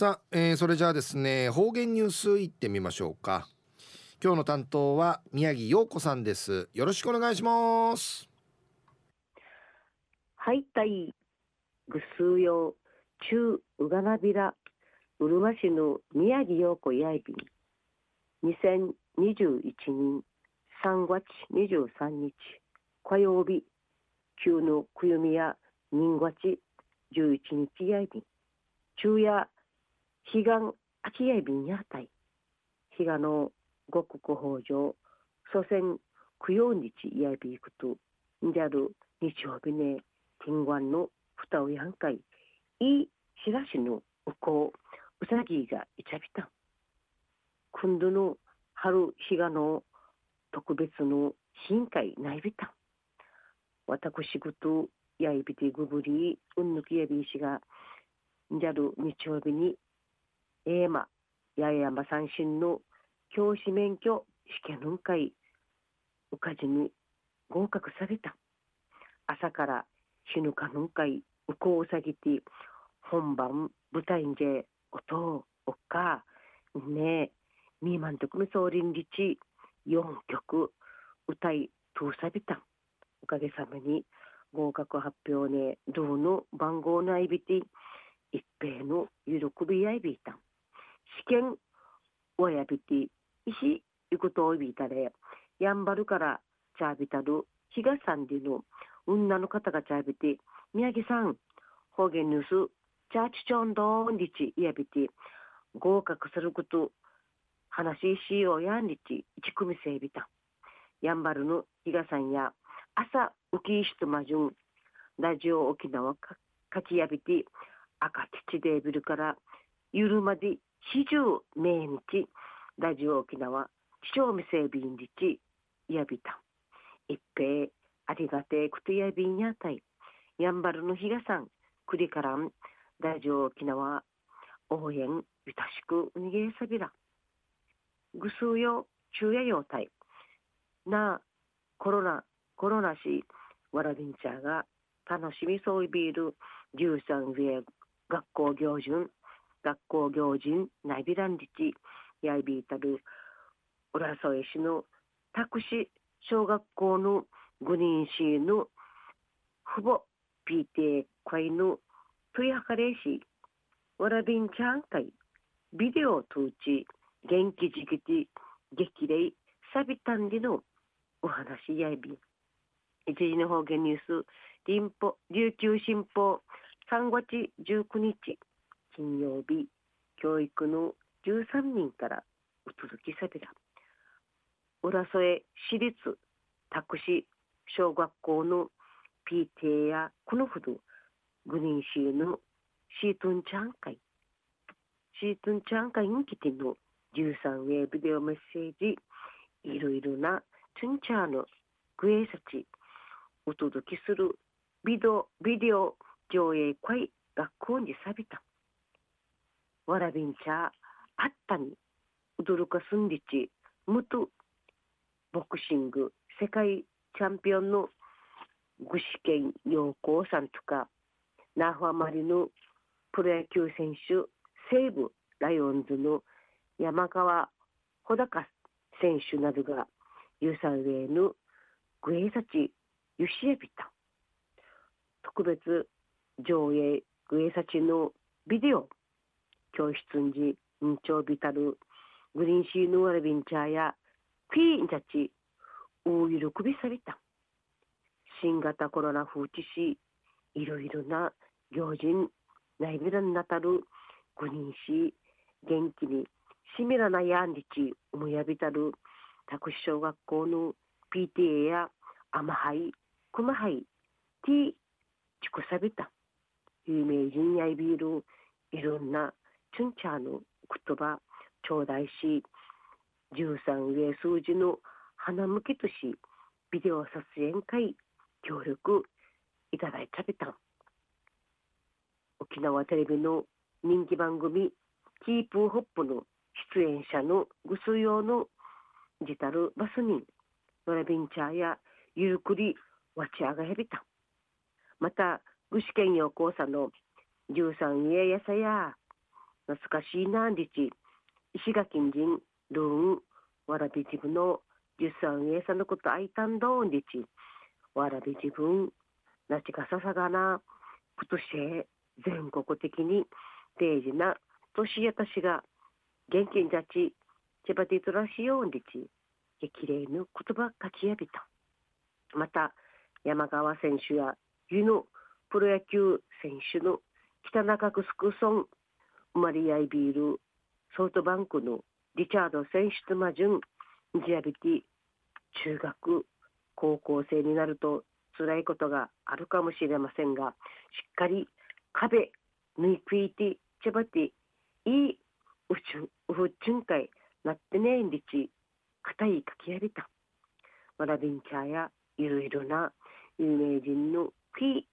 さあ、えー、それじゃあですね方言ニュースいってみましょうか。今日の担当は宮城陽子さんです。よろしくお願いします。はいたいぐすうよ。中うがなびらうるま市の宮城陽子やいび。ん2021年3月23日火曜日。旧のくゆみや人月11日やいび。ん昼夜彼岸秋やいびんやたい。日がの五国法上祖先供養日やいびいくとんじゃる日曜日ね天眼の二をやんかいいしらしのうこううさぎがいちゃびた。んくんどの春日がの特別の深海ないびた。ん私ぐとやいびてぐぶりうんぬきやびいしがんじゃる日曜日にえーま八重山三振の教師免許試験の会うかじに合格された。朝から死ぬかの会うこうさぎて本番舞台んで音おっかねえミーマンとくみ総輪日4曲歌い通さびた。おかげさまに合格発表ねどうの番号のあいびて一平の喜びやいびいた。試験おやびて石いくとおびいたれやんばるからチャービタル。東さんでの。女の方がチャービて宮城さん方言ニュースチャーチチョンドーンリチいやびて合格すること話しようやんりち一組整備たやんばるの比嘉さんや朝浮き石とまじゅん。ラジオ沖縄かかきやびて赤土デービルからゆるまで四十命日ラジオ沖縄地上未整備日やびた一平ありがてくとやびんやたい。やんばるの日がさんくりからんラジオ沖縄応援ゆたしくうにげさびら。ぐすうよ昼夜用体なコロナコロナしわらびんちゃが楽しみそうい。ビール13上学校行順学校行人ナイビランリチやいびいたる浦添市の拓司小学校の5人市の父母 PTA 会のトゥヤカレシわらびんちゃん会ビデオ通知元気じきて激励サビタンでのお話やいび一時の方言ニュース臨ポ琉球新報3月19日。金曜日教育の13人からうつづきさびら浦添市立拓司小学校の PTA やこのほどグリーンシーのシートンチャン会。シートンチャン会に来ての13ウェビデオメッセージ。いろいろなチュンチャーのグエーサチお届けするビデオビデオ上映会学校にさびた。わらびんちゃあったに驚かすんりちむとボクシング世界チャンピオンの具志堅陽光さんとか那覇マリのプロ野球選手西武ライオンズの山川穂高選手などがユーサウェイのグエサチユシエビタ。特別上映グエサチのビデオ教室にんちょびたるグリーンシーヌワルビンチャーやクイーンたち大喜びされた。新型コロナ風知しいろいろな行人ナイビランなたるグリーンシー元気にしみらなやんりち思いやびたる託児小学校の PTA やアマハイクマハイティチクサビタ有名人やいびるいろんなチュンチャーの言葉頂戴し13上数字の花向きとしビデオ撮影会協力いただいたべた沖縄テレビの人気番組キープホップの出演者のぐす用のジタルバスニンノラビンチャーやゆるくりわちあがへびたまた具志堅陽光さの13家やさや懐かしいなりち石垣人ルーンわらび自分の十三栄さんのことあいたんどんりちわらび自分なちかささがな。今年全国的に大事な年やたしが元気に立ち千葉ティトラシオンリチ。激励の言葉書きやびた。また山川選手や湯のプロ野球選手の北中城村マリアイビールソフトバンクのリチャード選手とマジュアビティ中学高校生になると辛いことがあるかもしれませんがしっかり壁縫い食いてちばていいうちゅんうふちゅんかいなってねんりち硬いかきやびた。わらびんちゃやいろいろな有名人のクイ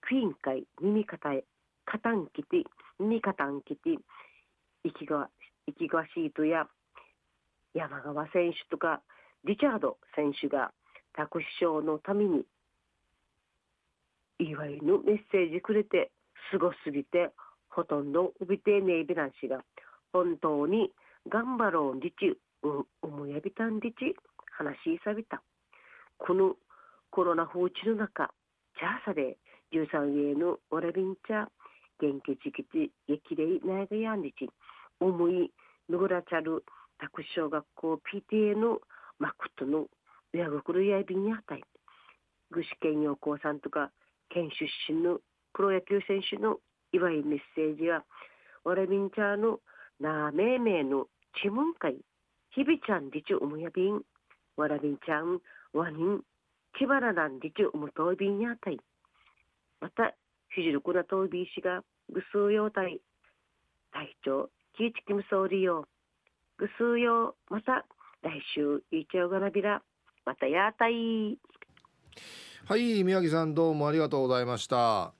クイーン会耳かたえかたんきて耳かたんきて生きが生きがしいとや山川選手とかリチャード選手が託児賞のために祝いのメッセージくれてすごすぎてほとんど帯びてねえびらんしが本当に頑張ろうりちう思いやびたんりち話しさびた。このコロナ放置の中チャーサで13へのオラビンチャ元気ちきち激励なやがやんりち。思いぬぐらちゃる託児小学校 PTA のマクトの親心やいびんやたい具志堅陽光さんとか県出身のプロ野球選手の祝いメッセージはわらびんちゃのなあめいめいのちむんかいひびちゃんりちうむやびん。わらびんちゃんわにんきばらなんりちうむといびんやたいまたひじるくなといびしがぐすうようたい隊長きいちきむそうりよぐすうようまた来週いちょうがなびらまたやたい。はい宮城さんどうもありがとうございました。